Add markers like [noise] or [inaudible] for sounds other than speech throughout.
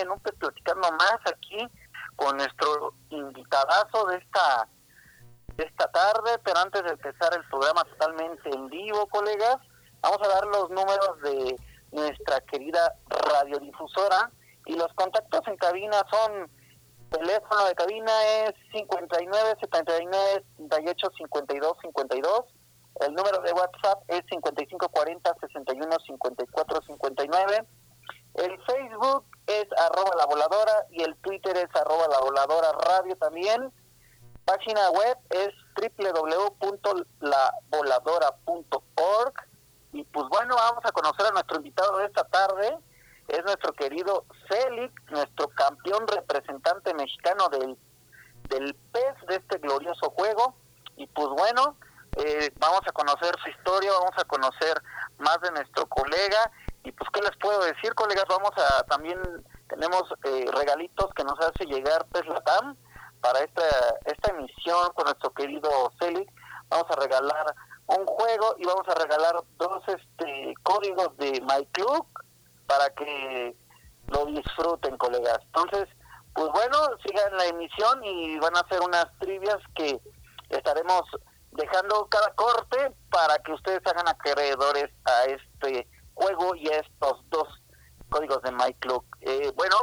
En un Pes Platicando más aquí con nuestro invitadazo de esta de esta tarde, pero antes de empezar el programa totalmente en vivo colegas, vamos a dar los números de nuestra querida radiodifusora y los contactos en cabina son teléfono de cabina es 59 79 38 52 52 el número de WhatsApp es 5540 61 54 59. El Facebook es arroba la voladora y el Twitter es arroba la voladora radio también. Página web es www.lavoladora.org. Y pues bueno, vamos a conocer a nuestro invitado de esta tarde. Es nuestro querido Celic, nuestro campeón representante mexicano del, del PES de este glorioso juego. Y pues bueno, eh, vamos a conocer su historia, vamos a conocer más de nuestro colega y pues qué les puedo decir colegas, vamos a también tenemos eh, regalitos que nos hace llegar Teslatam para esta esta emisión con nuestro querido Celic, vamos a regalar un juego y vamos a regalar dos este códigos de My Club para que lo disfruten colegas. Entonces, pues bueno, sigan la emisión y van a hacer unas trivias que estaremos dejando cada corte para que ustedes hagan acreedores a este juego y a estos dos códigos de MyClub. Eh, bueno,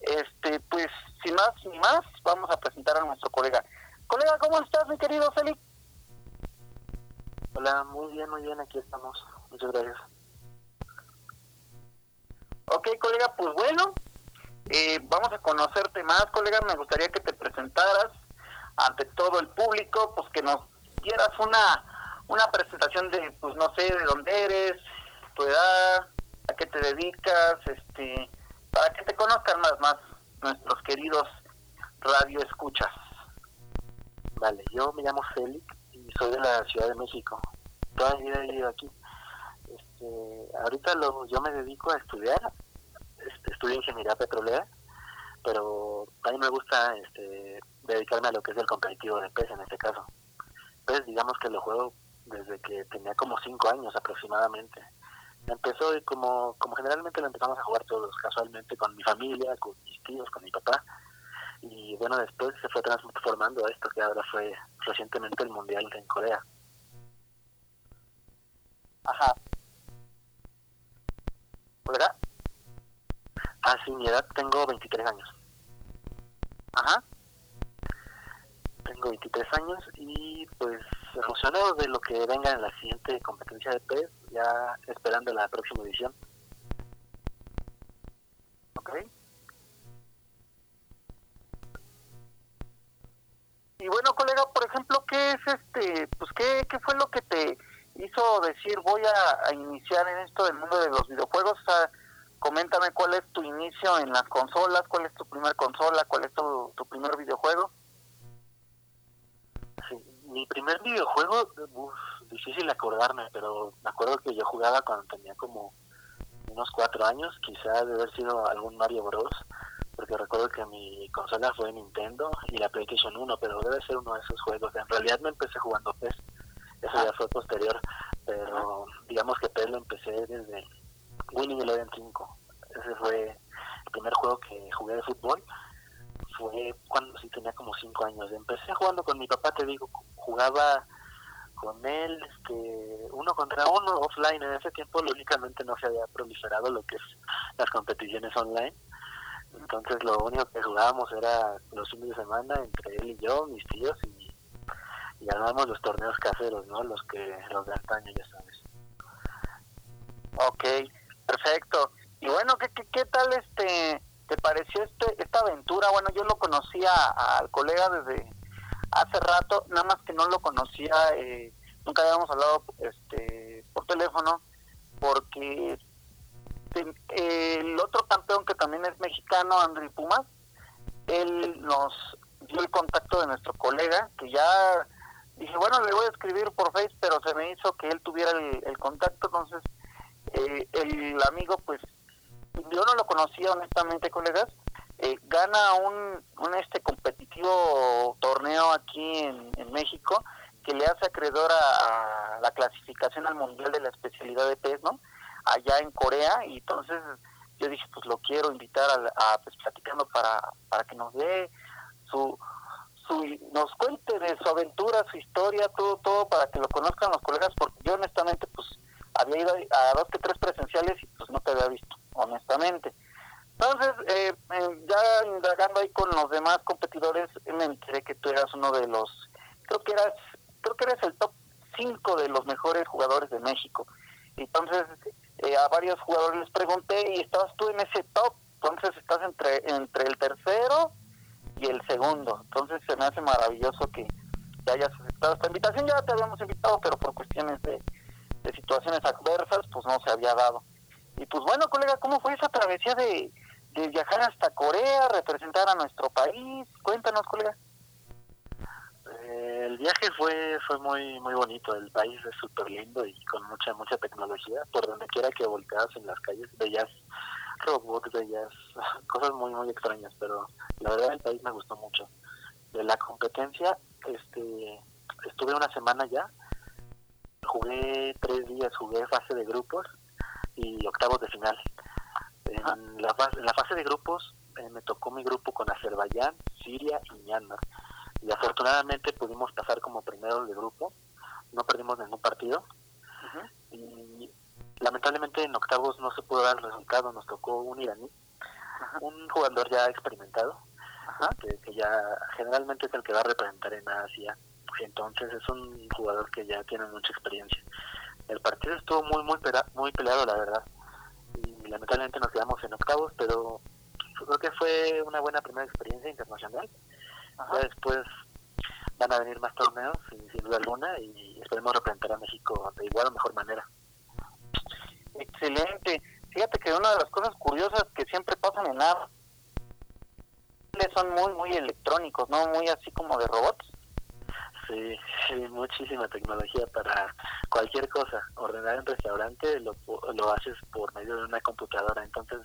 este, pues sin más ni más, vamos a presentar a nuestro colega. Colega, ¿cómo estás, mi querido Félix? Hola, muy bien, muy bien, aquí estamos. Muchas gracias. Ok, colega, pues bueno, eh, vamos a conocerte más, colega. Me gustaría que te presentaras ante todo el público, pues que nos dieras una una presentación de pues no sé de dónde eres tu edad a qué te dedicas este para que te conozcan más más nuestros queridos radio escuchas Vale, yo me llamo Félix y soy de la Ciudad de México. Toda mi vida he vivido aquí. Este, ahorita lo, yo me dedico a estudiar, este, estudio ingeniería petrolera, pero a mí me gusta este, dedicarme a lo que es el competitivo de PES en este caso pues digamos que lo juego desde que tenía como cinco años aproximadamente. Empezó y como, como generalmente lo empezamos a jugar todos casualmente con mi familia, con mis tíos, con mi papá. Y bueno, después se fue transformando a esto que ahora fue recientemente el Mundial en Corea. Ajá. ¿Verdad? Ah, sí, mi edad tengo 23 años. Ajá. Tengo 23 años y pues emocionado de lo que venga en la siguiente competencia de PES, ya esperando la próxima edición. Ok. Y bueno, colega, por ejemplo, ¿qué es este, pues qué, qué fue lo que te hizo decir voy a, iniciar en esto del mundo de los videojuegos? Coméntame cuál es tu inicio en las consolas, cuál es tu primer consola, cuál es tu, tu primer videojuego. Sí, mi primer videojuego, uf, difícil acordarme, pero me acuerdo que yo jugaba cuando tenía como unos cuatro años, quizá de haber sido algún Mario Bros, porque recuerdo que mi consola fue Nintendo y la PlayStation 1, pero debe ser uno de esos juegos. En realidad no empecé jugando PES, eso ya fue posterior, pero digamos que PES lo empecé desde Winning Eleven 5. Ese fue el primer juego que jugué de fútbol. Fue cuando sí tenía como cinco años. Empecé jugando con mi papá, te digo, jugaba con él, este, uno contra uno offline. En ese tiempo, lógicamente, no se había proliferado lo que es las competiciones online. Entonces, lo único que jugábamos era los fines de semana entre él y yo, mis tíos, y, y los torneos caseros, ¿no? Los que los de antaño, ya sabes. Ok, perfecto. Y bueno, ¿qué, qué, qué tal este te pareció este esta aventura? Bueno, yo lo conocía al colega desde hace rato, nada más que no lo conocía, eh, nunca habíamos hablado este por teléfono, porque el otro campeón que también es mexicano, André Pumas, él nos dio el contacto de nuestro colega, que ya dije, bueno, le voy a escribir por Face, pero se me hizo que él tuviera el, el contacto, entonces eh, el amigo, pues, yo no lo conocía honestamente, colegas, eh, gana un, este competitivo torneo aquí en, México que le hace acreedor a, a la clasificación al mundial de la especialidad de pez, ¿no? Allá en Corea y entonces yo dije, pues lo quiero invitar a, a, pues platicando para, para que nos dé su, su nos cuente de su aventura, su historia, todo, todo para que lo conozcan los colegas, porque yo honestamente pues había ido a dos que tres presenciales y pues no te había visto, honestamente. Entonces, eh, eh, ya indagando ahí con los demás competidores, me enteré que tú eras uno de los, creo que eras, creo que eres el top 5 de los mejores jugadores de México. Entonces, eh, a varios jugadores les pregunté y estabas tú en ese top, entonces estás entre, entre el tercero y el segundo. Entonces se me hace maravilloso que hayas aceptado esta invitación. Ya te habíamos invitado, pero por cuestiones de, de situaciones adversas, pues no se había dado. Y pues bueno, colega, ¿cómo fue esa travesía de, de viajar hasta Corea, representar a nuestro país? Cuéntanos, colega. Eh, el viaje fue fue muy muy bonito, el país es súper lindo y con mucha mucha tecnología, por donde quiera que volteas en las calles veías robots, veías [laughs] cosas muy muy extrañas, pero la verdad el país me gustó mucho. De la competencia, este estuve una semana ya, jugué tres días, jugué fase de grupos y octavos de final. En la, fase, en la fase de grupos eh, me tocó mi grupo con Azerbaiyán, Siria y Myanmar. Y afortunadamente pudimos pasar como primeros de grupo, no perdimos ningún partido. Y lamentablemente en octavos no se pudo dar el resultado, nos tocó un iraní, un jugador ya experimentado, que, que, ya generalmente es el que va a representar en Asia, entonces es un jugador que ya tiene mucha experiencia. El partido estuvo muy muy muy peleado la verdad y lamentablemente nos quedamos en octavos, pero creo que fue una buena primera experiencia internacional. Ya después van a venir más torneos, sin, sin duda alguna, y esperemos representar a México de igual o mejor manera. Excelente. Fíjate que una de las cosas curiosas que siempre pasan en AR son muy, muy electrónicos, ¿no? Muy así como de robots. Sí, [laughs] muchísima tecnología para cualquier cosa. Ordenar en restaurante lo, lo haces por medio de una computadora, entonces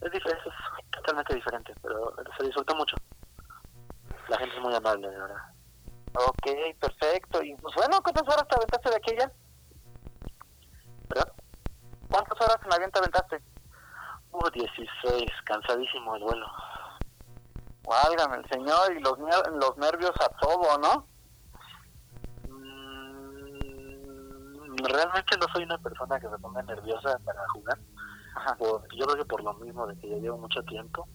es, diferente, es totalmente diferente, pero se disfruta mucho. La gente es muy amable, de verdad. Ok, perfecto. Y pues bueno, ¿cuántas horas te aventaste de aquella? ¿Verdad? ¿Cuántas horas en avión te aventaste? Uh, 16, cansadísimo el vuelo. Válgame el señor y los, los nervios a todo, ¿no? Realmente no soy una persona que se ponga nerviosa para jugar. Por, yo creo que por lo mismo de que ya llevo mucho tiempo.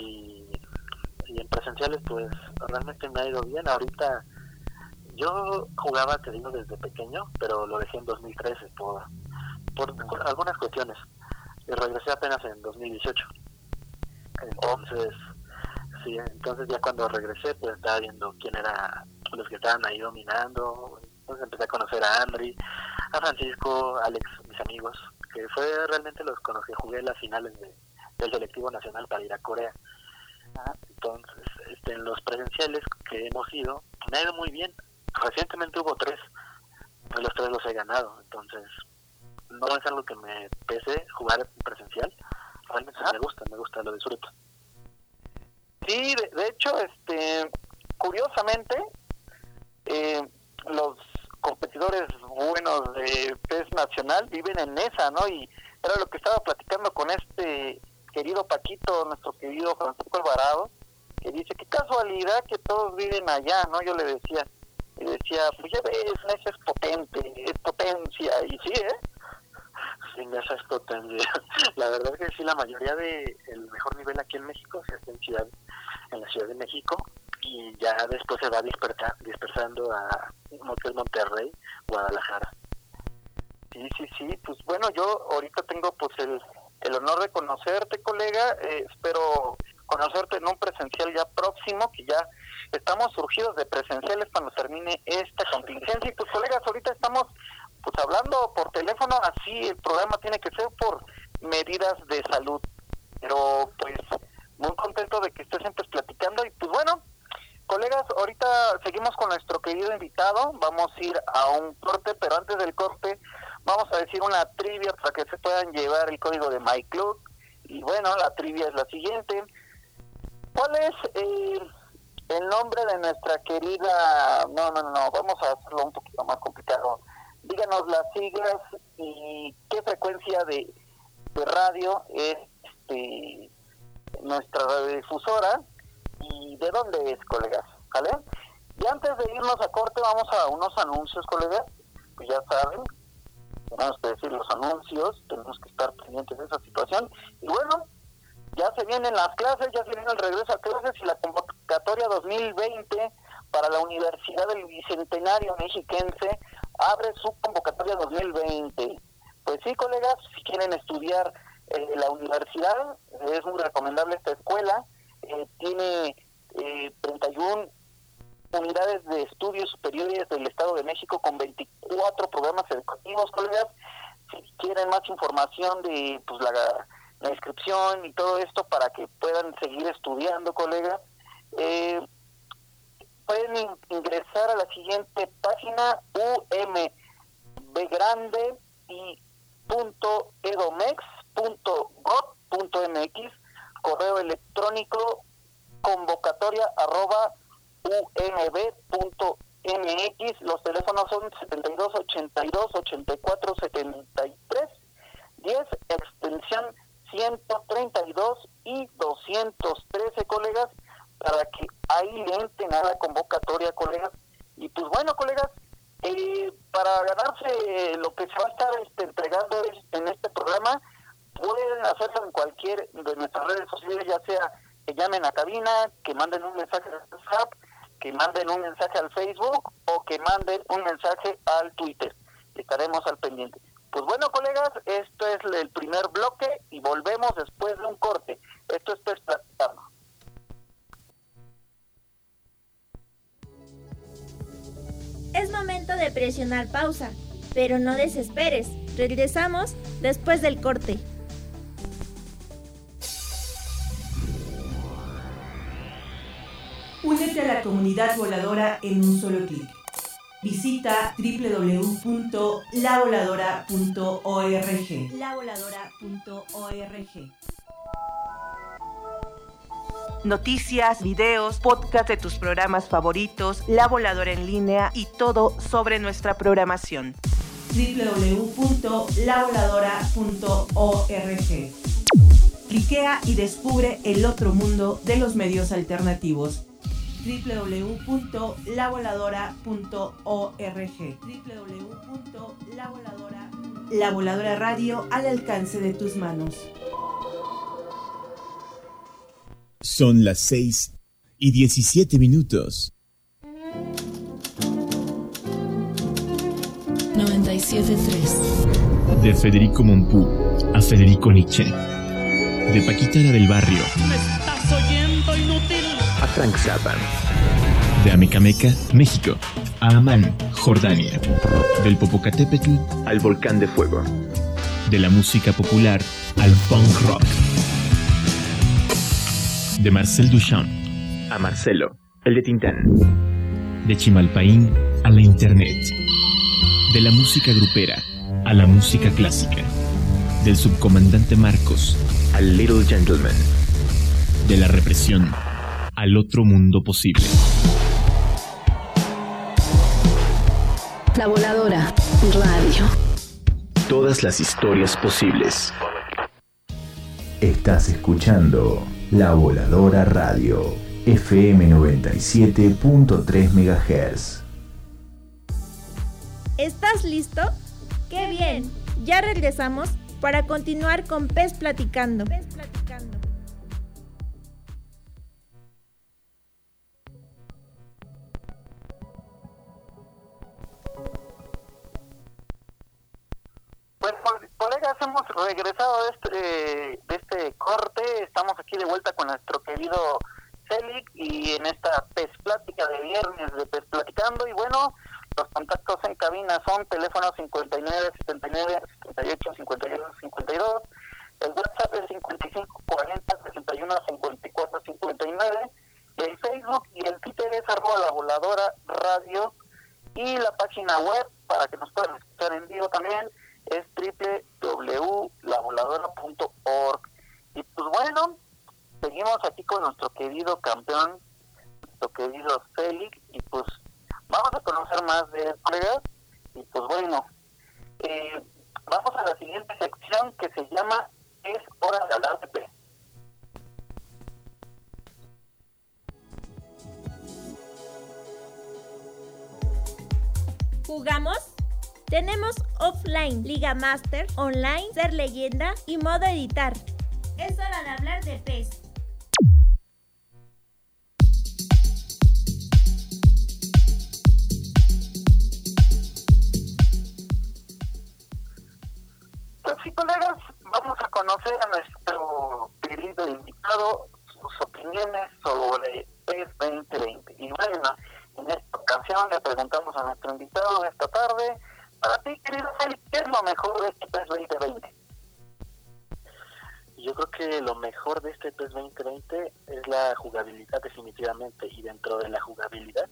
Y, y en presenciales pues realmente me ha ido bien. Ahorita yo jugaba, te digo, desde pequeño, pero lo dejé en 2013 por, por, por algunas cuestiones. Y regresé apenas en 2018. Entonces, sí, entonces ya cuando regresé, pues estaba viendo quién era los que estaban ahí dominando. Entonces empecé a conocer a Andri, a Francisco, Alex, mis amigos, que fue realmente los con los que jugué las finales de, del selectivo nacional para ir a Corea. Entonces, este, en los presenciales que hemos ido, me ha ido muy bien. recientemente hubo tres, de los tres los he ganado, entonces no es algo que me pese jugar presencial, realmente me gusta, me gusta, lo disfruto. Sí, de, de hecho, este, curiosamente, eh, los competidores buenos de PES Nacional viven en esa, ¿no? Y era lo que estaba platicando con este querido Paquito, nuestro querido Francisco Alvarado, que dice, qué casualidad que todos viven allá, ¿no? Yo le decía, y decía, pues ya ves, Nesa es potente, es potencia, y sí, ¿eh? Sí, Nesa es potencia. [laughs] La verdad es que sí, la mayoría de el mejor nivel aquí en México se hace en, ciudad, en la Ciudad de México y ya después se va dispersa, dispersando a Motel Monterrey, Guadalajara. Sí, sí, sí, pues bueno, yo ahorita tengo pues el, el honor de conocerte, colega, eh, espero conocerte en un presencial ya próximo, que ya estamos surgidos de presenciales cuando termine esta contingencia. Y pues colegas, ahorita estamos pues hablando por teléfono, así el programa tiene que ser por medidas de salud. Pero pues muy contento de que estés siempre platicando y pues bueno, colegas, ahorita seguimos con nuestro querido invitado, vamos a ir a un corte, pero antes del corte vamos a decir una trivia para que se puedan llevar el código de MyClub. Y bueno, la trivia es la siguiente. ¿Cuál es el nombre de nuestra querida... No, no, no, vamos a hacerlo un poquito más complicado. Díganos las siglas y qué frecuencia de, de radio es este, nuestra radiodifusora y de dónde es, colegas. ¿Vale? Y antes de irnos a corte vamos a unos anuncios, colegas. Pues ya saben, tenemos que decir los anuncios, tenemos que estar pendientes de esa situación. Y bueno, ya se vienen las clases, ya se viene el regreso a clases y la convocatoria 2020 para la Universidad del Bicentenario Mexiquense abre su convocatoria 2020. Pues sí, colegas, si quieren estudiar eh, la universidad, es muy recomendable esta escuela. Eh, tiene eh, 31 unidades de estudios superiores del Estado de México con 24 programas educativos, colegas. Si quieren más información de pues la, inscripción y todo esto para que puedan seguir estudiando, colegas, eh, no desesperes. Regresamos después del corte. Únete a la comunidad voladora en un solo clic. Visita www.lavoladora.org. Lavoladora.org. Noticias, videos, podcast de tus programas favoritos, La Voladora en línea y todo sobre nuestra programación. www.lavoladora.org. Cliquea y descubre el otro mundo de los medios alternativos www.lavoladora.org www.lavoladora La Voladora Radio al alcance de tus manos. Son las 6 y 17 minutos. 97.3 De Federico Mompú a Federico Nietzsche. De Paquitara del Barrio ¿Me estás oyendo, inútil? a Frank Zappa. De Amecameca, México, a Amán, Jordania. Del Popocatépetl al Volcán de Fuego. De la música popular al punk rock. De Marcel Duchamp a Marcelo, el de Tintán. De Chimalpaín a la internet. De la música grupera a la música clásica. Del subcomandante Marcos al Little Gentleman. De la represión al otro mundo posible. La Voladora Radio. Todas las historias posibles. Estás escuchando La Voladora Radio, FM 97.3 MHz. ¿Estás listo? ¡Qué bien! Ya regresamos para continuar con Pez Platicando. Pez Platicando. Pues colegas, hemos regresado de este, de este corte, estamos aquí de vuelta con nuestro querido Celic y en esta Pez Plática de viernes de Pez Platicando y bueno, los contactos en cabina son teléfono 59 79 78 51 52, el WhatsApp es 55 40 61 54 59, el Facebook y el Twitter es arroba la voladora radio. Y la página web para que nos puedan escuchar en vivo también es www.lavoladora.org. Y pues bueno, seguimos aquí con nuestro querido campeón, nuestro querido Félix, y pues vamos a conocer más de colegas. Y pues bueno, eh, vamos a la siguiente sección que se llama Es hora de hablar de pez. ¿Jugamos? Tenemos offline, Liga Master, online, ser leyenda y modo editar. Es hora de hablar de pez. Sí, colegas, vamos a conocer a nuestro querido invitado, sus opiniones sobre PES 2020. Y bueno, en esta ocasión le preguntamos a nuestro invitado esta tarde, para ti, querido Félix, ¿qué es lo mejor de este PES 2020? Yo creo que lo mejor de este PES 2020 es la jugabilidad definitivamente y dentro de la jugabilidad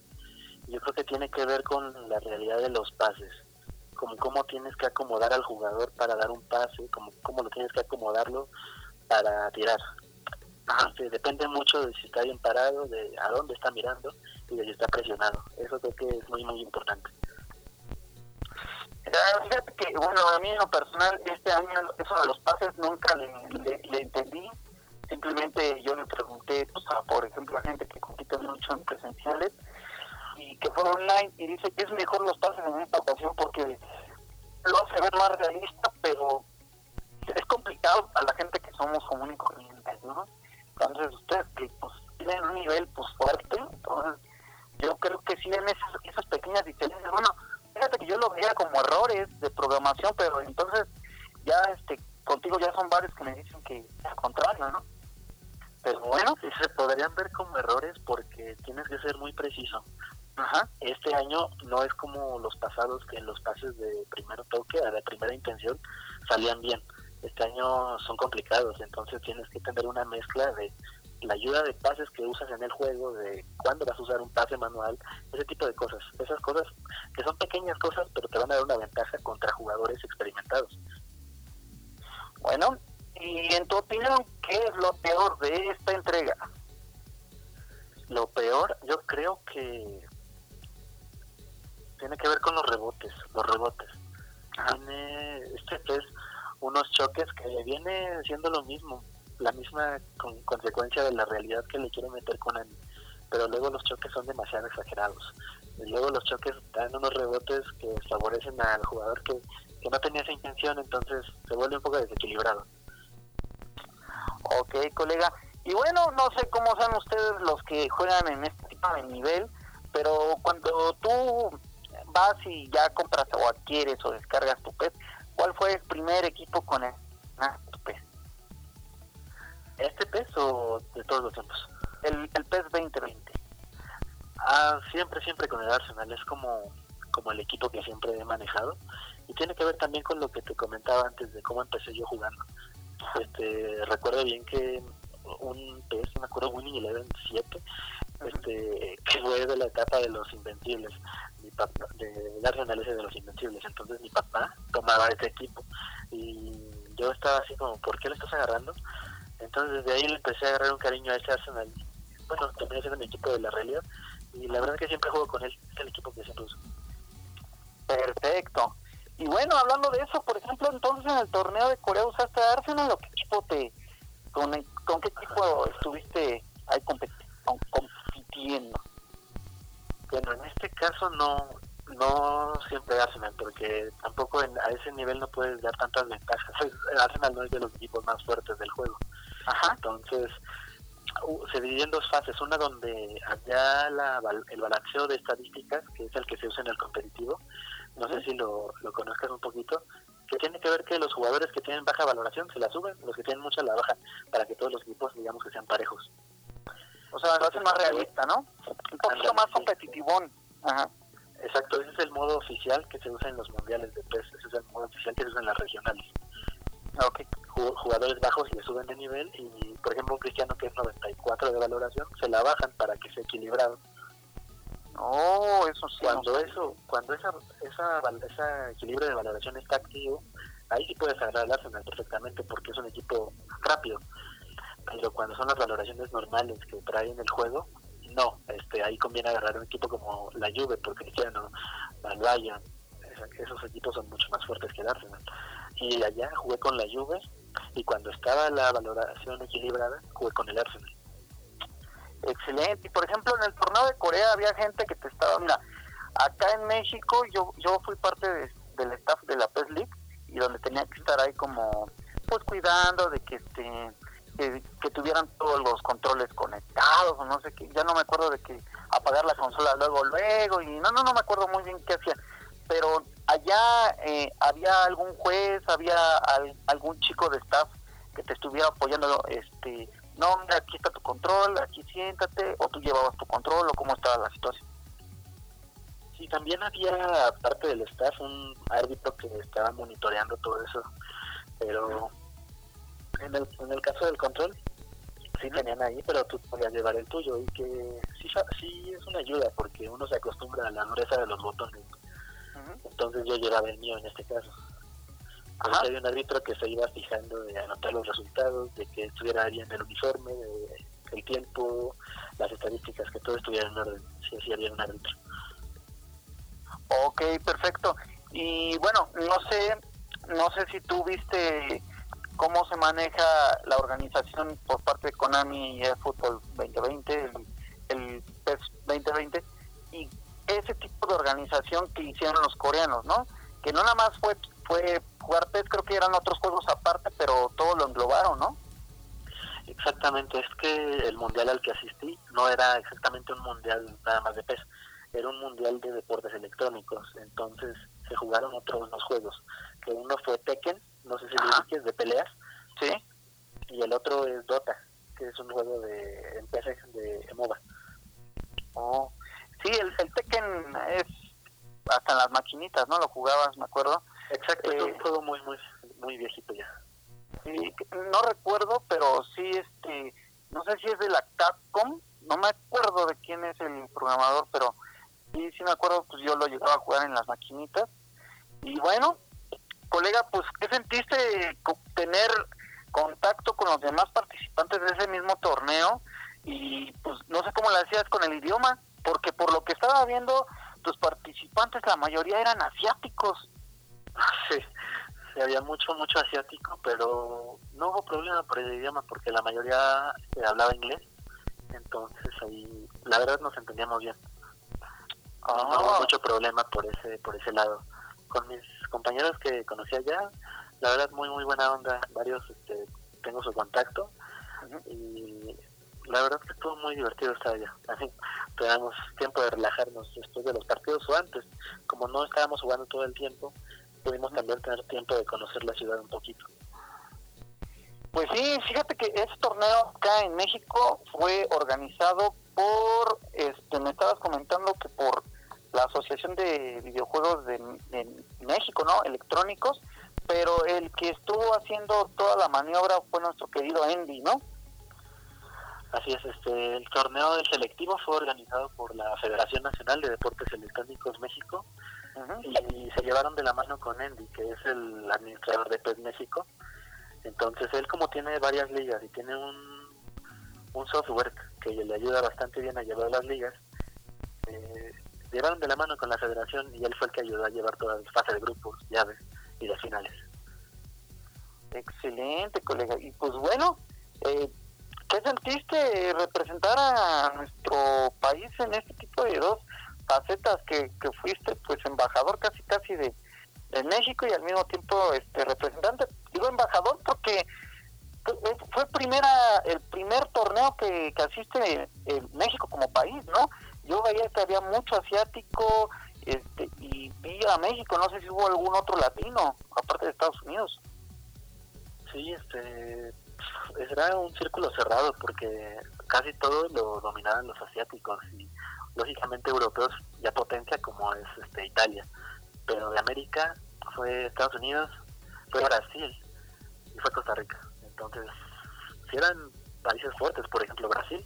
yo creo que tiene que ver con la realidad de los pases, como cómo tienes que acomodar al jugador para dar un pase, como cómo lo tienes que acomodarlo para tirar. Este, depende mucho de si está bien parado, de a dónde está mirando y de si está presionado. Eso creo que es muy muy importante. Ah, Fíjate que, bueno, a mí en lo personal, este año eso de los pases nunca le, le- entendí. Simplemente yo le pregunté, pues, a, por ejemplo, a gente que compite mucho en presenciales que fue online y dice que es mejor los pases en esta ocasión porque lo hace ver más realista, pero es complicado a la gente que somos común y corrientes, ¿no? Entonces, ustedes que pues, tienen un nivel pues fuerte, entonces yo creo que sí en esas, esas pequeñas diferencias, bueno, fíjate que yo lo veía como errores de programación, pero entonces ya este contigo ya son varios que me dicen que al contrario, ¿no? Pero bueno, se podrían ver como errores porque tienes que ser muy preciso. Ajá, Este año no es como los pasados que los pases de primer toque, a la primera intención, salían bien. Este año son complicados, entonces tienes que tener una mezcla de la ayuda de pases que usas en el juego, de cuándo vas a usar un pase manual, ese tipo de cosas. Esas cosas que son pequeñas cosas, pero te van a dar una ventaja contra jugadores experimentados. bueno, y en tu opinión, ¿qué es lo peor de esta entrega? Lo peor, yo creo que tiene que ver con los rebotes, los rebotes. Tiene este es unos choques que viene siendo lo mismo, la misma con- consecuencia de la realidad que le quiero meter con él, pero luego los choques son demasiado exagerados. Y luego los choques dan unos rebotes que favorecen al jugador que, que no tenía esa intención, entonces se vuelve un poco desequilibrado. Ok, colega. Y bueno, no sé cómo sean ustedes los que juegan en este tipo de nivel, pero cuando tú vas y ya compras o adquieres o descargas tu PES, ¿cuál fue el primer equipo con el ah, tu PES? ¿Este peso de todos los tiempos? El, el PES 2020. Ah, siempre, siempre con el Arsenal. Es como, como el equipo que siempre he manejado. Y tiene que ver también con lo que te comentaba antes de cómo empecé yo jugando. Este, recuerdo bien que un PS, me acuerdo, Winning Eleven 7, este que fue de la etapa de los invencibles. Mi papá de Arsenal ese de los invencibles. Entonces mi papá tomaba ese equipo. Y yo estaba así como ¿por qué lo estás agarrando? entonces desde ahí le empecé a agarrar un cariño a ese Arsenal. Bueno también siendo mi equipo de la realidad y la verdad es que siempre juego con él. Es el equipo que siempre uso. Perfecto. Y bueno, hablando de eso, por ejemplo, entonces en el torneo de Corea usaste Arsenal o qué equipo te, con, con qué equipo estuviste ahí compitiendo? Bueno, en este caso no no siempre Arsenal, porque tampoco en, a ese nivel no puedes dar tantas ventajas. Arsenal no es de los equipos más fuertes del juego. Ajá. Entonces, se divide en dos fases. Una donde había la, el balanceo de estadísticas, que es el que se usa en el competitivo. No sé si lo, lo conozcas un poquito. Que tiene que ver que los jugadores que tienen baja valoración se la suben, los que tienen mucha la bajan, para que todos los equipos, digamos, que sean parejos. O sea, lo hace más realista, ¿no? Un poquito más competitivón. Ajá. Exacto, ese es el modo oficial que se usa en los mundiales de PES, ese es el modo oficial que se usa en las regionales. Okay. Jugadores bajos le suben de nivel y, por ejemplo, un cristiano que es 94 de valoración, se la bajan para que sea equilibrado. Oh, eso sí. Cuando eso, cuando esa, esa, esa equilibrio de valoración está activo, ahí sí puedes agarrar al Arsenal perfectamente porque es un equipo rápido. Pero cuando son las valoraciones normales que traen el juego, no, este, ahí conviene agarrar un equipo como la Juve, porque Cristiano, el Bayern, esos equipos son mucho más fuertes que el Arsenal. Y allá jugué con la Juve y cuando estaba la valoración equilibrada, jugué con el Arsenal. Excelente. Y por ejemplo, en el torneo de Corea había gente que te estaba, mira, acá en México yo yo fui parte del staff de la PES League y donde tenía que estar ahí como pues cuidando de que este que, tuvieran todos los controles conectados o no sé qué, ya no me acuerdo de que apagar la consola luego, luego, y no, no, no me acuerdo muy bien qué hacía, pero allá eh, había algún juez, había algún chico de staff que te estuviera apoyando, este, no, mira, aquí está tu control, aquí siéntate, o tú llevabas tu control, o cómo estaba la situación. Sí, también había parte del staff un árbitro que estaba monitoreando todo eso, pero en el, en el caso del control, sí tenían ahí, pero tú podías llevar el tuyo y que sí, sí es una ayuda porque uno se acostumbra a la dureza de los botones. Entonces yo llevaba el mío en este caso. Ajá. Había un árbitro que se iba fijando de anotar los resultados, de que estuviera bien el uniforme, de, el tiempo, las estadísticas, que todo estuviera en orden, si sí, había un árbitro. Ok, perfecto. Y bueno, no sé, no sé si tú viste cómo se maneja la organización por parte de Konami y el Fútbol 2020, el, el PES 2020, y ese tipo de organización que hicieron los coreanos, ¿no? Que no nada más fue fue jugar PES, creo que eran otros juegos aparte, pero todo lo englobaron, ¿no? Exactamente, es que el mundial al que asistí no era exactamente un mundial nada más de PES, era un mundial de deportes electrónicos, entonces se jugaron otros dos juegos, que uno fue Tekken, no sé si lo es de peleas, sí, y el otro es Dota, que es un juego de en PC de, MOBA. Oh, sí, el, el Tekken es hasta en las maquinitas, ¿no? Lo jugabas, me acuerdo. Exacto, es un eh, juego muy, muy, muy viejito ya. Sí, no recuerdo, pero sí, este, no sé si es de la Capcom, no me acuerdo de quién es el programador, pero sí, sí me acuerdo, pues yo lo llegaba a jugar en las maquinitas. Y bueno, colega, pues, ¿qué sentiste tener contacto con los demás participantes de ese mismo torneo? Y pues no sé cómo lo hacías con el idioma, porque por lo que estaba viendo, tus participantes, la mayoría eran asiáticos. [laughs] Sí, sí, había mucho, mucho asiático, pero no hubo problema por el idioma porque la mayoría eh, hablaba inglés. Entonces ahí, la verdad, nos entendíamos bien. No hubo ah. mucho problema por ese, por ese lado. Con mis compañeros que conocí allá, la verdad, muy, muy buena onda. Varios este, tengo su contacto y la verdad que estuvo muy divertido estar allá. [laughs] Teníamos tiempo de relajarnos después de los partidos o antes. Como no estábamos jugando todo el tiempo, pudimos también tener tiempo de conocer la ciudad un poquito. Pues sí, fíjate que ese torneo acá en México fue organizado por, este, me estabas comentando que por la Asociación de Videojuegos de, México, ¿no? Electrónicos, pero el que estuvo haciendo toda la maniobra fue nuestro querido Andy, ¿no? Así es, este, el torneo del selectivo fue organizado por la Federación Nacional de Deportes Electrónicos México y, se llevaron de la mano con Andy, que es el administrador de PES México. Entonces él como tiene varias ligas y tiene un, un software que le ayuda bastante bien a llevar las ligas, eh, llevaron de la mano con la federación y él fue el que ayudó a llevar toda la fase de grupos, llaves y de finales. Excelente, colega. Y pues bueno, eh, ¿qué sentiste representar a nuestro país en este tipo de dos facetas que, que fuiste pues embajador casi casi de, México y al mismo tiempo este representante? Digo embajador porque fue primera el primer torneo que, que asiste en México como país, ¿no? Yo veía que había mucho asiático este, y vi a México, no sé si hubo algún otro latino, aparte de Estados Unidos. Sí, este, era un círculo cerrado porque casi todo lo dominaban los asiáticos y lógicamente europeos ya potencia como es este Italia, pero de América fue Estados Unidos, fue Brasil y fue Costa Rica. Entonces, si eran países fuertes, por ejemplo Brasil,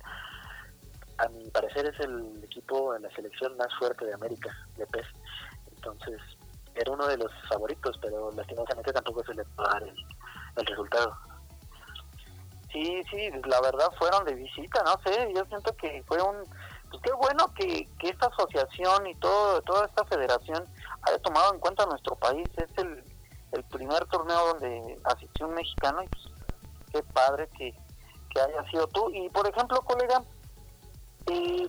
a mi parecer es el equipo en la selección más fuerte de América, de PES. Entonces, era uno de los favoritos, pero lastimosamente tampoco se le pudo dar el, resultado. Sí, sí, la verdad fueron de visita, no sé, yo siento que fue un... Pues qué bueno que, que esta asociación y todo toda esta federación haya tomado en cuenta nuestro país. Es el, el primer torneo donde asistió un mexicano y pues qué padre que, que haya sido tú. Y por ejemplo, colega, eh,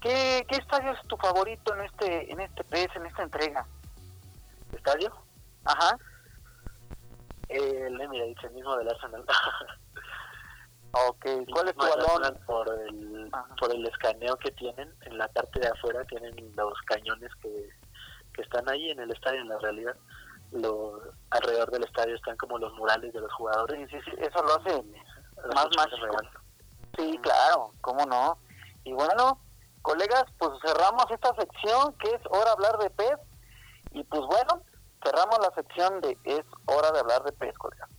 ¿qué, estadio es tu favorito en este en este PS, en esta entrega? ¿Estadio? Ajá. El Emirates, el mismo del Arsenal. [laughs] ok, ¿cuál es tu balón? Por el, por el escaneo que tienen, en la parte de afuera tienen los cañones que, que están ahí en el estadio, en la realidad. Lo, alrededor del estadio están como los murales de los jugadores. Sí, sí, eso lo hace más mágico. Sí, claro, cómo no. Y bueno, colegas, pues cerramos esta sección que es hora de hablar de pez. Y pues bueno, cerramos la sección de es hora de hablar de pez, colegas.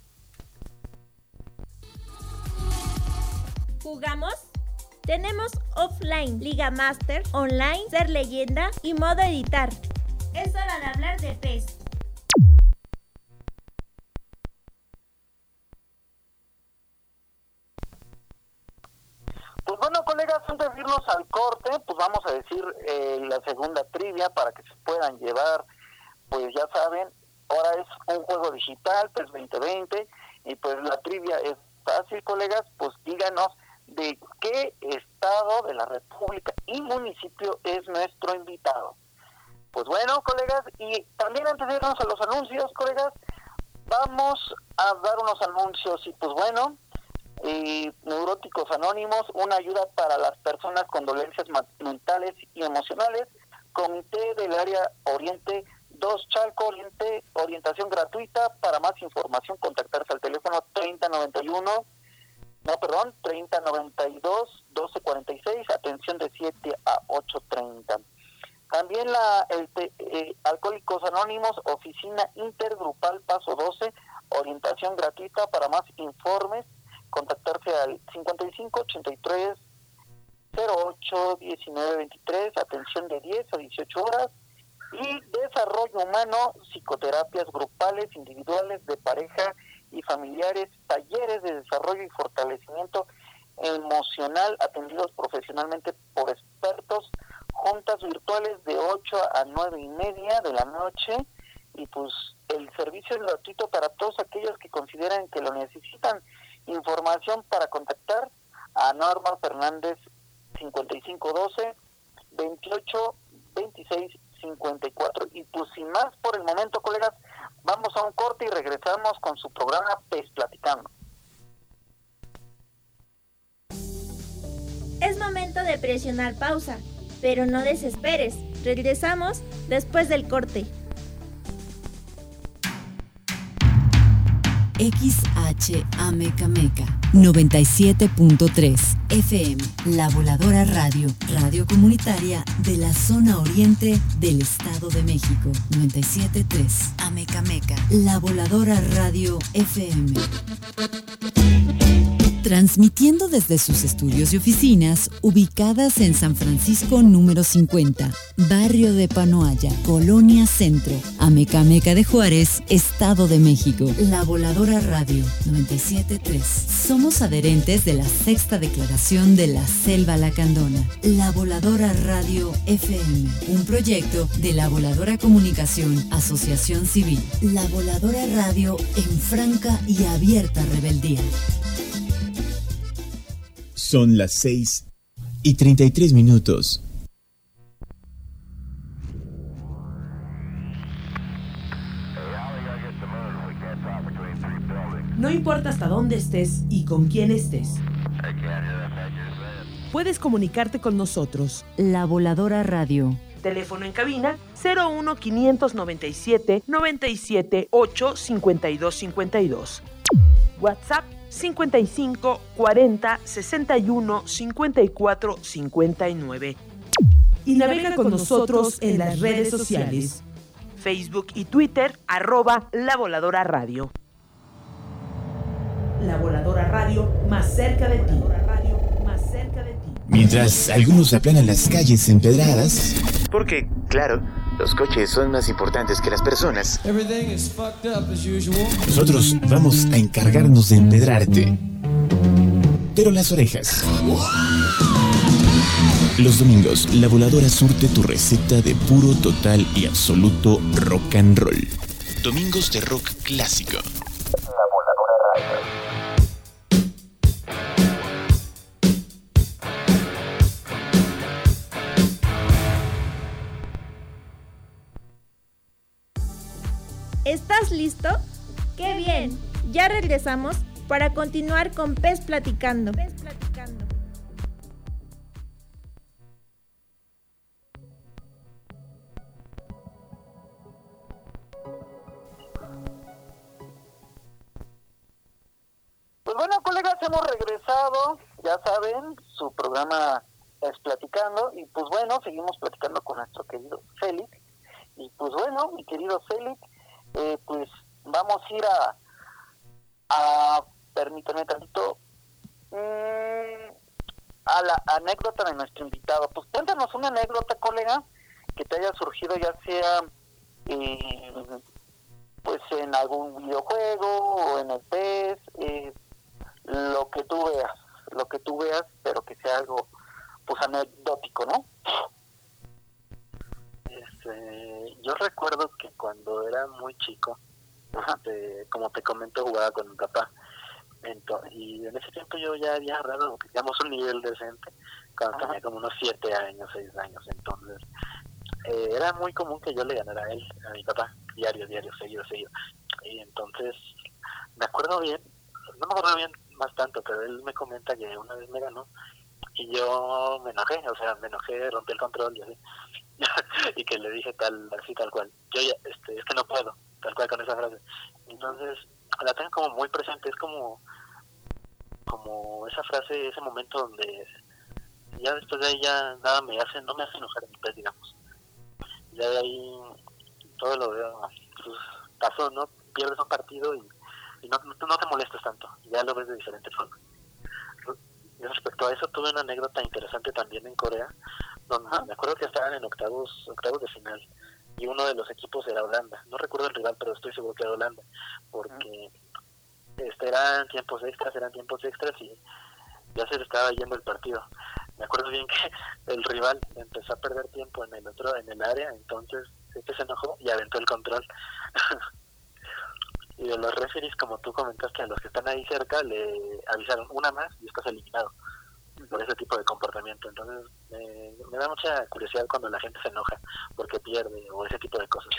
¿Jugamos? Tenemos offline, Liga Master, online, ser leyenda y modo editar. Es hora de hablar de pez. Pues bueno, colegas, antes de irnos al corte, pues vamos a decir eh, la segunda trivia para que se puedan llevar, pues ya saben, ahora es un juego digital, pues 2020, y pues la trivia es fácil, colegas, pues díganos de qué estado de la República y municipio es nuestro invitado. Pues bueno, colegas, y también antes de irnos a los anuncios, colegas, vamos a dar unos anuncios y pues bueno, y Neuróticos Anónimos, una ayuda para las personas con dolencias mentales y emocionales, Comité del Área Oriente 2 Chalco Oriente, orientación gratuita, para más información contactarse al teléfono 3091, no perdón, 3092 1246, atención de 7 a 830. También la el eh, Alcohólicos Anónimos, oficina intergrupal paso 12, orientación gratuita. Para más informes contactarse al 55 83 08 19 23, atención de 10 a 18 horas y desarrollo humano, psicoterapias grupales, individuales, de pareja y familiares, talleres de desarrollo y fortalecimiento emocional atendidos profesionalmente por expertos, juntas virtuales de 8 a 9 y media de la noche y pues el servicio es gratuito para todos aquellos que consideran que lo necesitan Información para contactar a Norma Fernández 5512 28 26 54. Y pues sin más por el momento, colegas, vamos a un corte y regresamos con su programa PES Platicando. Es momento de presionar pausa, pero no desesperes. Regresamos después del corte. XHAMECAMECA 97.3 FM, La Voladora Radio, radio comunitaria de la zona oriente del Estado de México. 97.3 Amecameca, La Voladora Radio FM. Transmitiendo desde sus estudios y oficinas ubicadas en San Francisco número 50, barrio de Panoaya, Colonia Centro, Amecameca de Juárez, Estado de México. La Voladora Radio 973. Somos adherentes de la sexta declaración de la Selva Lacandona. La Voladora Radio FM, un proyecto de la Voladora Comunicación, Asociación Civil. La Voladora Radio en franca y abierta rebeldía. Son las 6 y 33 minutos. No importa hasta dónde estés y con quién estés. Puedes comunicarte con nosotros. La Voladora Radio. Teléfono en cabina 01 597 97 8 52 52. WhatsApp 55 40 61 54 59. Y navega con nosotros en las redes sociales. Facebook y Twitter, arroba La Voladora Radio. La Voladora Radio, más cerca de ti. Más cerca de ti. Mientras algunos aplanan las calles empedradas, Porque, claro, los coches son más importantes que las personas. nosotros vamos a encargarnos de empedrarte. Pero las orejas. Los domingos, la voladora surte tu receta de puro, total y absoluto rock and roll. Domingos de rock clásico. Listo? ¡Qué bien! Ya regresamos para continuar con Pez Platicando. Pez Platicando. Pues bueno, colegas, hemos regresado, ya saben, su programa es Platicando, y pues bueno, seguimos platicando con nuestro querido Félix. Y pues bueno, mi querido Félix, eh, pues vamos a ir a, a permítame tantito, mm, a la anécdota de nuestro invitado. Pues cuéntanos una anécdota, colega, que te haya surgido ya sea eh, pues en algún videojuego o en el PES, eh, lo que tú veas, lo que tú veas, pero que sea algo pues anecdótico, ¿no? Este, yo recuerdo que cuando era muy chico, este, como te comento, jugaba con mi papá. Y en ese tiempo yo ya había agarrado, digamos, un nivel decente, cuando tenía como unos 7 años, 6 años. Entonces, eh, era muy común que yo le ganara a él, a mi papá, diario, diario, seguido, seguido. Y entonces, me acuerdo bien, no me acuerdo bien más tanto, pero él me comenta que una vez me ganó y yo me enojé, o sea, me enojé, rompí el control y así. [laughs] y que le dije tal, así tal cual. Yo ya, este, es que no puedo, tal cual con esa frase. Entonces, la tengo como muy presente, es como, como esa frase, ese momento donde ya después de ahí ya nada me hace, no me hace enojar en pez, digamos. Ya de ahí todo lo veo, pues pasó, ¿no? Pierdes un partido y, no te molestas tanto, ya lo ves de diferente forma. Y respecto a eso, tuve una anécdota interesante también en Corea, donde me acuerdo que estaban en octavos, octavos de final y uno de los equipos era Holanda. No recuerdo el rival, pero estoy seguro que era Holanda, porque este, eran tiempos extras, eran tiempos extras y ya se le estaba yendo el partido. Me acuerdo bien que [laughs] el rival empezó a perder tiempo en el otro, en el área, entonces este se enojó y aventó el control. [laughs] y de los referees, como tú comentaste, a los que están ahí cerca le avisaron una más y estás eliminado por ese tipo de comportamiento. Entonces, me, me da mucha curiosidad cuando la gente se enoja porque pierde o ese tipo de cosas.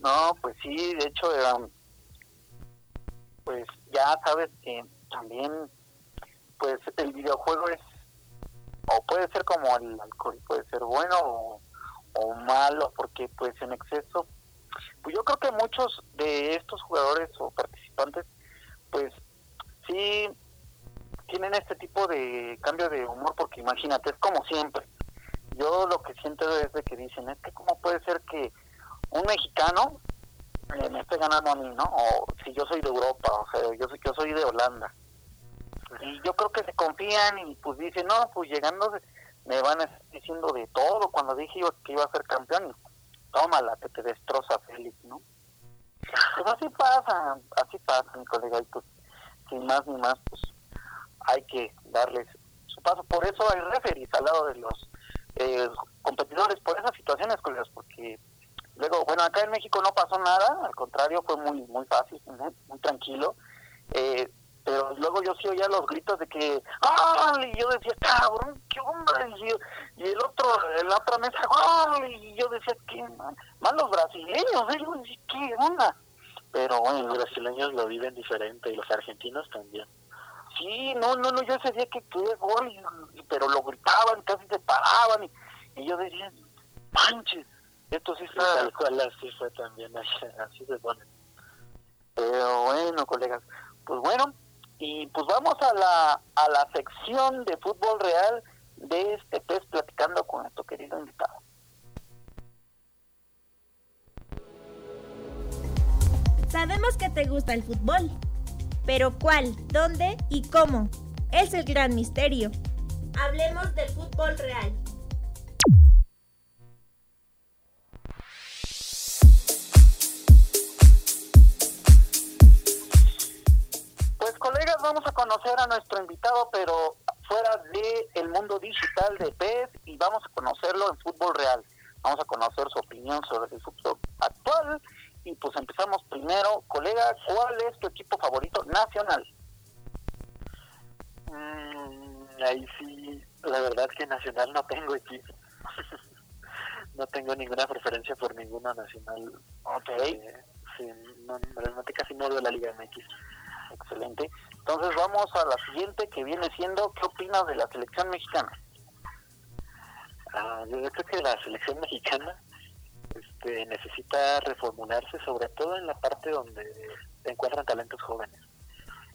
No, pues sí, de hecho, eh, pues ya sabes que también, pues el videojuego es, o puede ser como el alcohol, puede ser bueno o, o malo, porque pues en exceso, pues yo creo que muchos de estos jugadores o participantes, pues sí tienen este tipo de cambio de humor, porque imagínate, es como siempre. Yo lo que siento es de que dicen, es que cómo puede ser que un mexicano eh, me esté ganando a mí, ¿no? O si yo soy de Europa, o sea, yo soy, yo soy de Holanda. Y yo creo que se confían y pues dicen, no, pues llegando me van a diciendo de todo. Cuando dije yo que iba a ser campeón, tómala, te destroza Félix, ¿no? Pues así pasa, así pasa, mi colega, y pues sin más ni más, pues hay que darles su paso. Por eso hay referees al lado de los eh, competidores, por esas situaciones, colegas, porque luego, bueno, acá en México no pasó nada, al contrario, fue muy muy fácil, muy, muy tranquilo. Eh, pero luego yo sí oía los gritos de que ¡ay! y yo decía cabrón qué onda y, y el otro en la otra mesa ¡ay! y yo decía qué mal los brasileños ¿eh? yo decía qué onda pero bueno los brasileños lo viven diferente y los argentinos también sí no no no yo ese día que qué gol pero lo gritaban casi se paraban y, y yo decía manches esto sí está tal cual así fue también [laughs] así se pone pero bueno colegas pues bueno y pues vamos a la, a la sección de fútbol real de este pez platicando con nuestro querido invitado. Sabemos que te gusta el fútbol, pero ¿cuál, dónde y cómo? Es el gran misterio. Hablemos del fútbol real. Pues colegas, vamos a conocer a nuestro invitado, pero fuera del el mundo digital de PES y vamos a conocerlo en fútbol real. Vamos a conocer su opinión sobre el fútbol actual y pues empezamos primero. Colega, ¿cuál es tu equipo favorito nacional? Mm, ahí sí, la verdad que nacional no tengo equipo. [laughs] no tengo ninguna preferencia por ninguna nacional. Ok. Eh, sí, no, realmente casi no de la Liga MX. Excelente. Entonces vamos a la siguiente que viene siendo, ¿qué opinas de la selección mexicana? Ah, yo creo que la selección mexicana este, necesita reformularse, sobre todo en la parte donde se encuentran talentos jóvenes.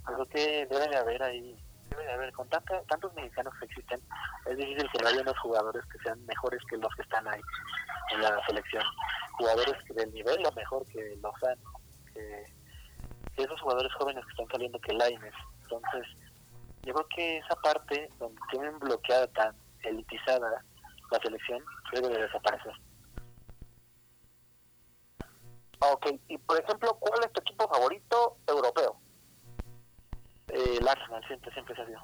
Creo que debe de haber ahí, debe de haber, con tanta, tantos mexicanos que existen, es difícil que no haya unos jugadores que sean mejores que los que están ahí en la selección. Jugadores que del nivel o mejor que Lozano, que esos jugadores jóvenes que están saliendo que Laines. Entonces, yo creo que esa parte donde tienen bloqueada tan elitizada la selección debe de desaparecer. Ok, y por ejemplo, ¿cuál es tu equipo favorito europeo? Eh, el Arsenal, siempre, siempre se ha sido.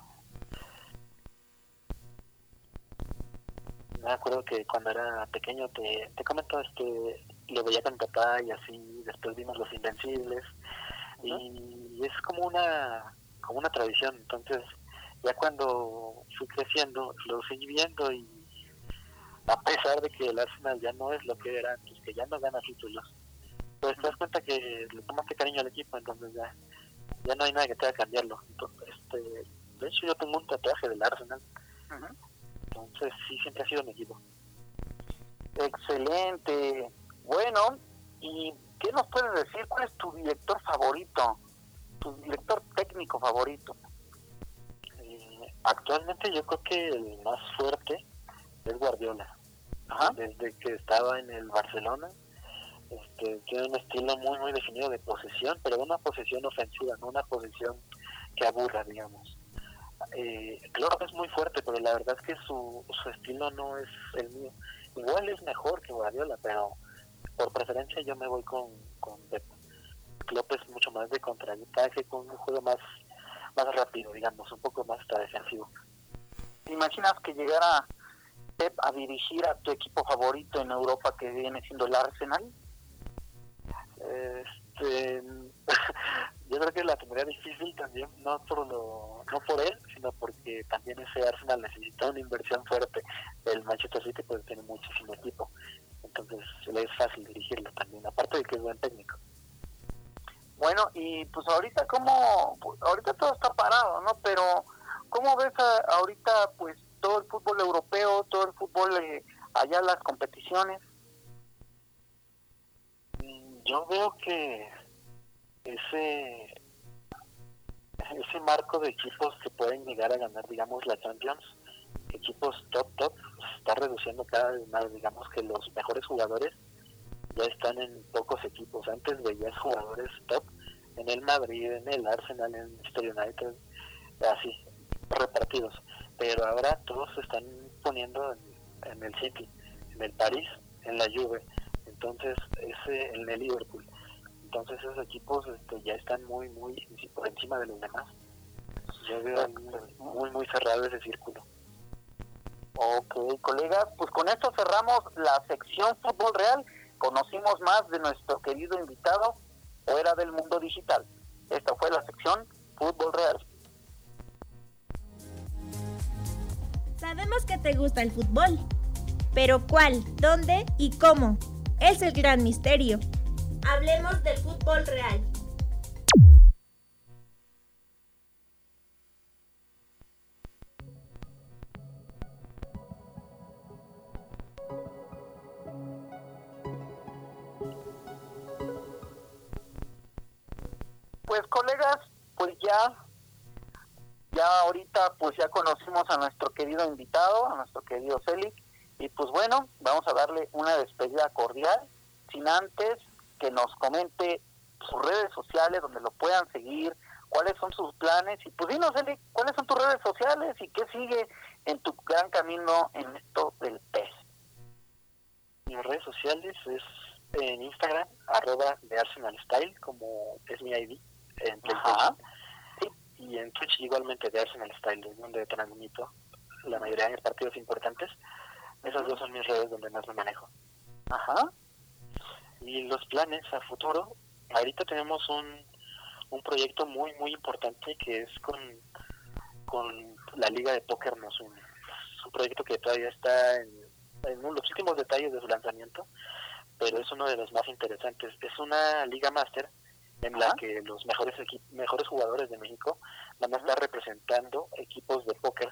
Me acuerdo que cuando era pequeño te, te comento, este, lo veía con papá y así, después vimos Los Invencibles, y es como una como una tradición. Entonces ya cuando fui creciendo lo seguí viendo y a pesar de que el Arsenal ya no es lo que era antes que ya no gana títulos pues te das cuenta que le tomaste cariño al equipo entonces ya ya no hay nada que te haga cambiarlo. Entonces, este de hecho yo tengo un tatuaje del Arsenal. Entonces sí siempre ha sido mi equipo. Excelente. Bueno y ¿Qué nos puedes decir? ¿Cuál es tu director favorito? ¿Tu director técnico favorito? Eh, actualmente yo creo que el más fuerte es Guardiola. Desde que estaba en el Barcelona, este, tiene un estilo muy, muy definido de posesión, pero una posesión ofensiva, no una posesión que aburra, digamos. Eh, claro que es muy fuerte, pero la verdad es que su, su estilo no es el mío. Igual es mejor que Guardiola, pero por preferencia yo me voy con, con. Klopp mucho más de contraataque, con un juego más, más rápido, digamos, un poco más defensivo. ¿Te imaginas que llegara Pep a dirigir a tu equipo favorito en Europa que viene siendo el Arsenal? Este, [laughs] yo creo que la tendría difícil también, no por lo, no por él, sino porque también ese Arsenal necesita una inversión fuerte. El Manchester City pues tiene muchísimo equipo entonces le es fácil dirigirlo también, aparte de que es buen técnico. Bueno, y pues ahorita como, ahorita todo está parado, ¿no? Pero ¿cómo ves ahorita pues todo el fútbol europeo, todo el fútbol eh, allá las competiciones? Mm, yo veo que ese ese marco de equipos que pueden llegar a ganar, digamos, la Champions, equipos top top se está reduciendo cada vez más digamos que los mejores jugadores ya están en pocos equipos antes veías jugadores top en el Madrid en el Arsenal en el Manchester United así, repartidos. Pero ahora todos se están poniendo en, el City, en el París, en la Juve, entonces ese, en el Liverpool. Entonces esos equipos este, ya están muy, muy por encima de los demás. Yo veo muy, muy cerrado ese círculo. Ok, colegas, pues con esto cerramos la sección Fútbol Real. Conocimos más de nuestro querido invitado fuera del mundo digital. Esta fue la sección Fútbol Real. Sabemos que te gusta el fútbol, pero ¿cuál, dónde y cómo? Es el gran misterio. Hablemos del fútbol real. Pues colegas, pues ya, ya ahorita pues ya conocimos a nuestro querido invitado, a nuestro querido Celic, y pues bueno, vamos a darle una despedida cordial, sin antes que nos comente sus redes sociales donde lo puedan seguir, cuáles son sus planes, y pues dinos, Celic, cuáles son tus redes sociales y qué sigue en tu gran camino en esto del pez. Mis redes sociales es en Instagram, arroba de Arsenal Style, como es mi ID en PlayStation. Y en Twitch igualmente de Arsenal Style, donde transmito la mayoría de mis partidos importantes. Esas dos son mis redes donde más me manejo. Ajá. Y los planes a futuro, ahorita tenemos un, un proyecto muy, muy importante que es con, con la Liga de Póker Nos un, un proyecto que todavía está en, en los últimos detalles de su lanzamiento, pero es uno de los más interesantes. Es una Liga Master en la que los mejores mejores jugadores de México van a estar representando equipos de póker,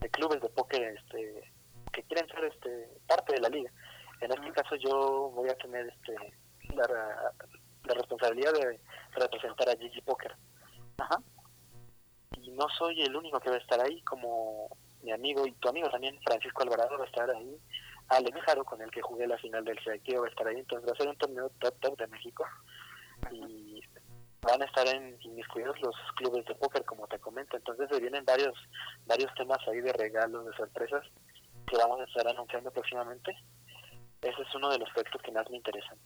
de clubes de póker este, que quieren ser este parte de la liga. En este caso yo voy a tener este la, la responsabilidad de representar a Gigi Poker. Ajá. Y no soy el único que va a estar ahí, como mi amigo y tu amigo también, Francisco Alvarado, va a estar ahí. Alex Jaro, con el que jugué la final del CIQ, va a estar ahí. Entonces va a ser un torneo top top de México y van a estar en inmiscuidos los clubes de póker como te comento. Entonces se vienen varios varios temas ahí de regalos de sorpresas que vamos a estar anunciando próximamente. Ese es uno de los proyectos que más me interesan.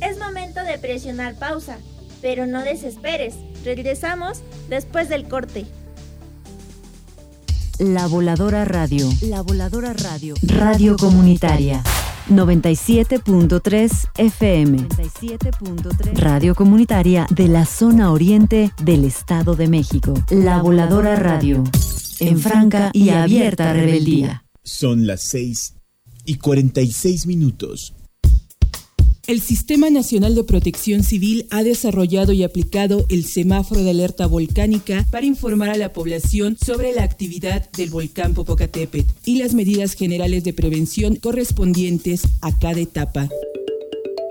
Es momento de presionar pausa pero no desesperes. Regresamos después del corte. La Voladora Radio. La Voladora Radio. Radio Comunitaria. 97.3 FM. 97.3 Radio Comunitaria de la zona oriente del Estado de México. La Voladora Radio. En franca y abierta rebeldía. Son las 6 y 46 minutos. El Sistema Nacional de Protección Civil ha desarrollado y aplicado el semáforo de alerta volcánica para informar a la población sobre la actividad del volcán Popocatépetl y las medidas generales de prevención correspondientes a cada etapa.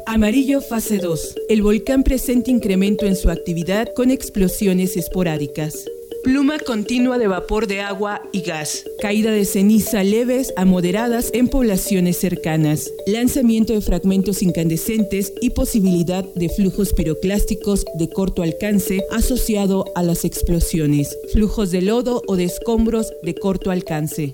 Amarillo fase 2. El volcán presenta incremento en su actividad con explosiones esporádicas. Pluma continua de vapor de agua y gas. Caída de ceniza leves a moderadas en poblaciones cercanas. Lanzamiento de fragmentos incandescentes y posibilidad de flujos piroclásticos de corto alcance asociado a las explosiones. Flujos de lodo o de escombros de corto alcance.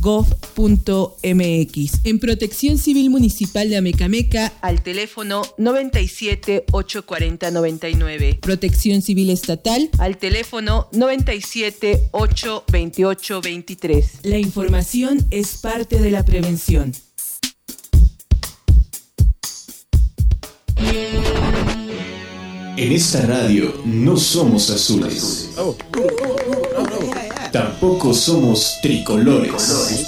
www.senapred.gov.mx. En Protección Civil Municipal de Amecameca al teléfono 97 840 99. Protección Civil Estatal al teléfono 97 28 23. La información es parte de la prevención. En esta radio no somos azules. Tampoco somos tricolores.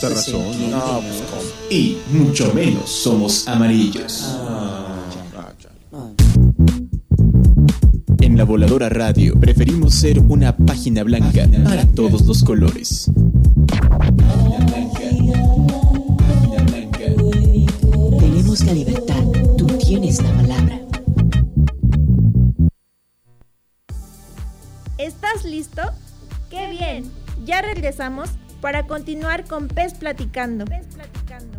Y mucho menos somos amarillos. la Voladora Radio preferimos ser una página blanca para todos los colores. Ya regresamos para continuar con Pez Platicando. Pez Platicando.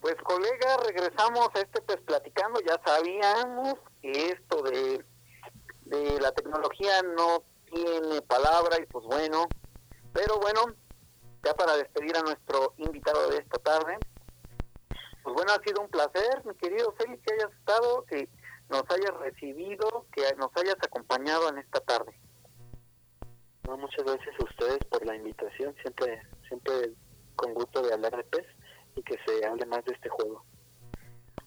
Pues colega, regresamos a este pues platicando, ya sabíamos que esto de, de la tecnología no tiene palabra y pues bueno, pero bueno, ya para despedir a nuestro invitado de esta tarde, pues bueno, ha sido un placer, mi querido Félix, que hayas estado, que nos hayas recibido, que nos hayas acompañado en esta tarde. No, muchas gracias a ustedes por la invitación, siempre, siempre con gusto de hablar de pez y que se hable más de este juego.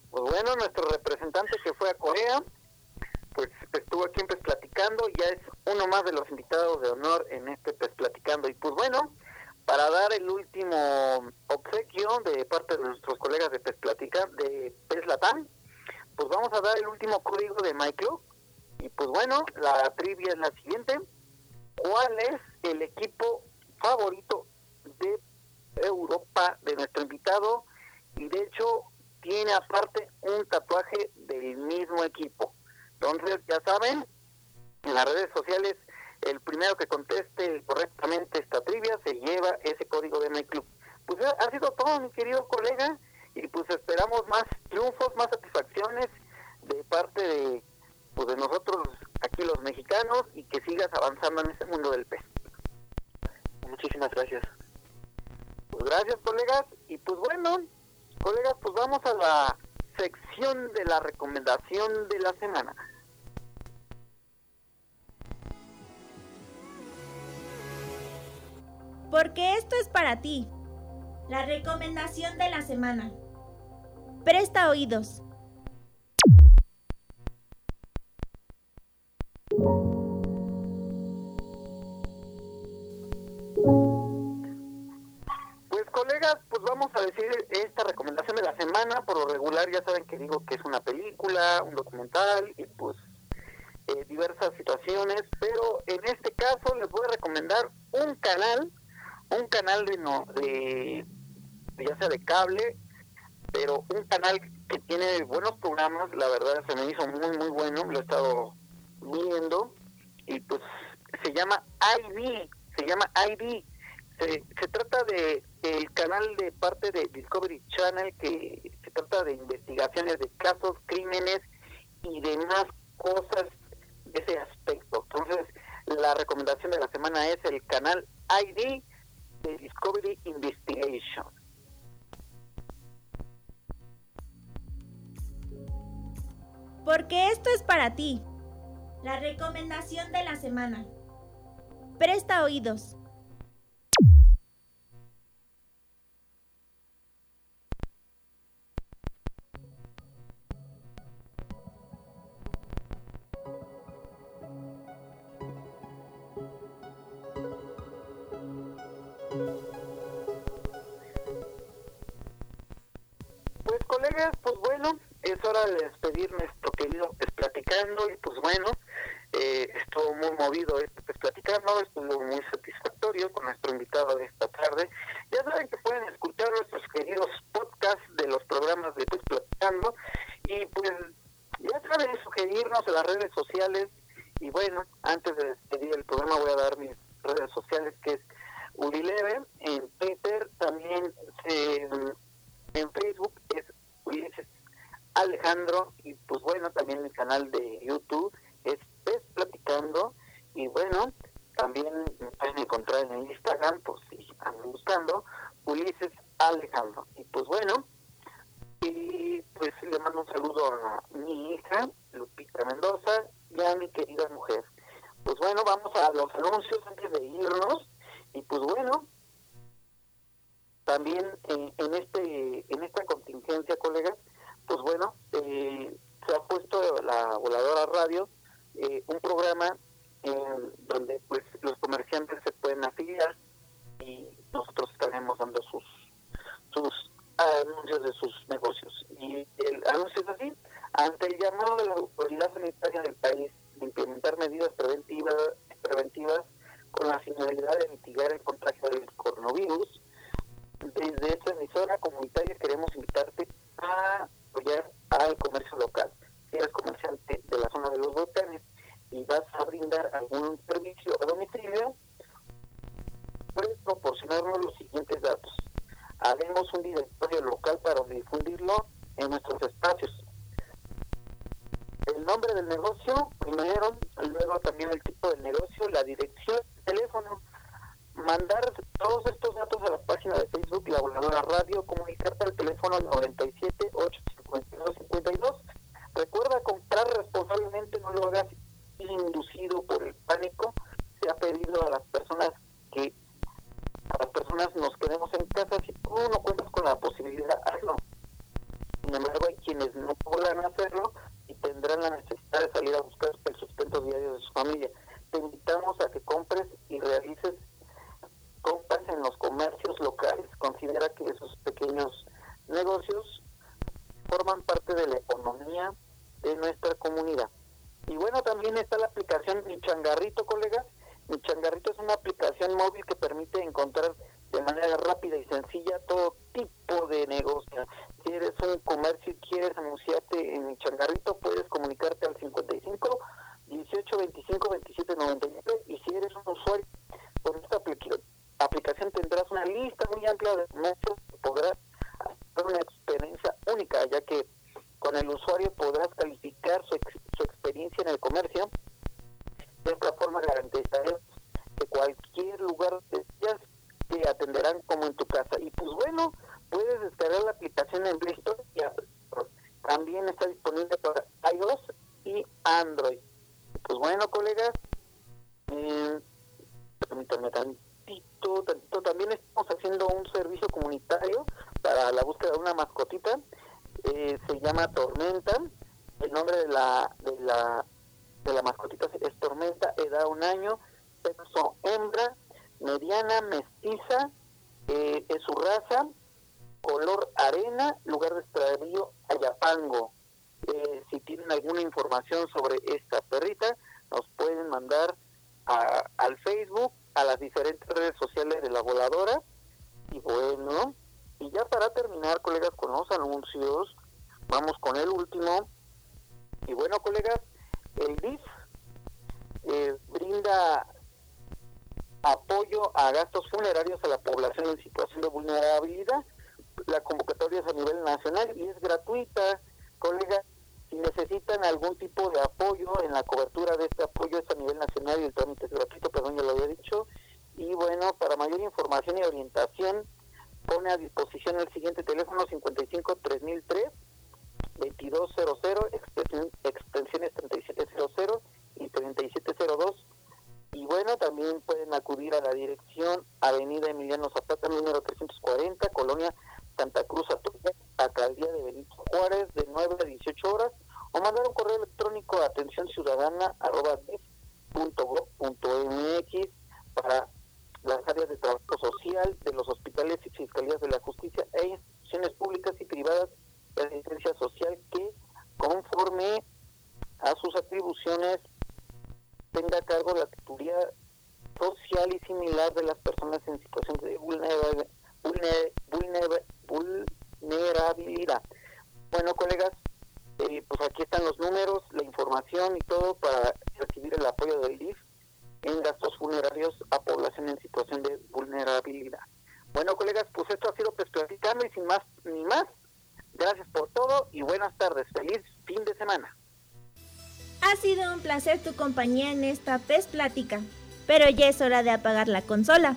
Pues bueno, nuestro representante que fue a Corea, pues estuvo aquí en Pez Platicando, ya es uno más de los invitados de honor en este Pez Platicando. Y pues bueno, para dar el último obsequio de parte de nuestros colegas de Platica, de pues vamos a dar el último código de MyClub. Y pues bueno, la trivia es la siguiente. ¿Cuál es el equipo favorito de Europa de nuestro invitado? Y de hecho tiene aparte un tatuaje del mismo equipo. Entonces, ya saben, en las redes sociales, el primero que conteste correctamente esta trivia se lleva ese código de MyClub. Pues ha sido todo, mi querido colega, y pues esperamos más triunfos, más satisfacciones de parte de, pues de nosotros aquí los mexicanos y que sigas avanzando en este mundo del pez. Muchísimas gracias. Pues gracias, colegas, y pues bueno, colegas, pues vamos a la sección de la recomendación de la semana. Porque esto es para ti. La recomendación de la semana. Presta oídos. Pues colegas, pues vamos a decir esta recomendación de la semana. Por lo regular ya saben que digo que es una película, un documental y pues eh, diversas situaciones. Pero en este caso les voy a recomendar un canal, un canal de, no, de ya sea de cable, pero un canal que tiene buenos programas. La verdad se me hizo muy muy bueno, lo he estado viendo y pues se llama ID, se llama ID. Se, se trata de el canal de parte de Discovery Channel que se trata de investigaciones de casos, crímenes y demás cosas de ese aspecto. Entonces, la recomendación de la semana es el canal ID de Discovery Investigation. Porque esto es para ti. La recomendación de la semana. Presta oídos. Hora de despedir nuestro querido pues, Platicando y pues bueno, eh, estuvo muy movido este Platicando, estuvo muy satisfactorio con nuestro invitado de esta tarde. Ya saben que pueden escuchar nuestros queridos podcasts de los programas de pues Platicando y pues ya saben sugerirnos en las redes sociales y bueno, antes de algunos y Android. Pues bueno, colegas, eh, tantito, tantito, también estamos haciendo un servicio comunitario para la búsqueda de una mascotita eh, se llama Tormenta. El nombre de la, de la, de la mascotita es Tormenta, edad un año, sexo hembra, mediana, mestiza, eh, es su raza, color arena, lugar de extravío Ayapango. Eh, si tienen alguna información sobre esta perrita, nos pueden mandar a, al Facebook, a las diferentes redes sociales de la voladora. Y bueno, y ya para terminar, colegas, con los anuncios, vamos con el último. Y bueno, colegas, el DIF eh, brinda apoyo a gastos funerarios a la población en situación de vulnerabilidad. La convocatoria es a nivel nacional y es gratuita, colegas. Si necesitan algún tipo de apoyo en la cobertura de este apoyo es a nivel nacional y el trámite gratuito, perdón, ya lo había dicho. Y bueno, para mayor información y orientación, pone a disposición el siguiente teléfono 55 3003 2200 extensiones 3700 y 3702 y bueno también pueden acudir a la dirección Avenida Emiliano Zapata número 340 Colonia Santa Cruz Alcaldía de Benito Juárez de 9 a 18 horas o mandar un correo electrónico a atención ciudadana arroba mx para las áreas de trabajo social de los hospitales y fiscalías de la justicia e instituciones públicas y privadas de asistencia social que, conforme a sus atribuciones, tenga a cargo la tutoría social y similar de las personas en situación de vulnerabilidad. Bueno, colegas, eh, pues aquí están los números, la información y todo para recibir el apoyo del DIF en gastos funerarios a población en situación de vulnerabilidad. Bueno, colegas, pues esto ha sido pues platicando y sin más ni más. Gracias por todo y buenas tardes. Feliz fin de semana. Ha sido un placer tu compañía en esta PES Plática, pero ya es hora de apagar la consola.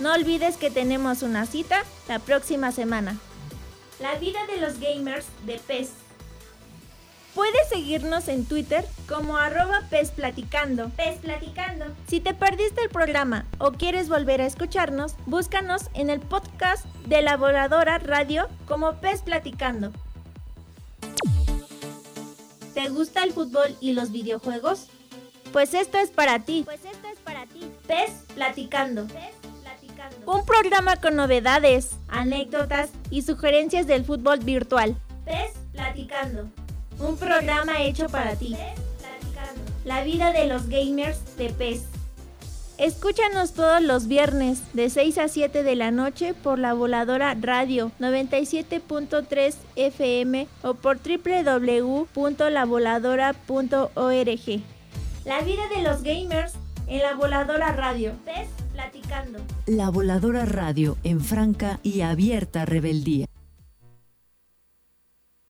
No olvides que tenemos una cita la próxima semana. La vida de los gamers de PES. Puedes seguirnos en Twitter como arroba pesplaticando. Pesplaticando. Si te perdiste el programa o quieres volver a escucharnos, búscanos en el podcast de la Voladora Radio como Pes Platicando. ¿Te gusta el fútbol y los videojuegos? Pues esto es para ti. Pues esto es para ti. Pes Platicando. Pes Platicando. Un programa con novedades, anécdotas y sugerencias del fútbol virtual. Pes Platicando. Un programa hecho para ti. La vida de los gamers de PES. Escúchanos todos los viernes de 6 a 7 de la noche por la voladora radio 97.3 FM o por www.lavoladora.org. La vida de los gamers en la voladora radio. PES La voladora radio en franca y abierta rebeldía.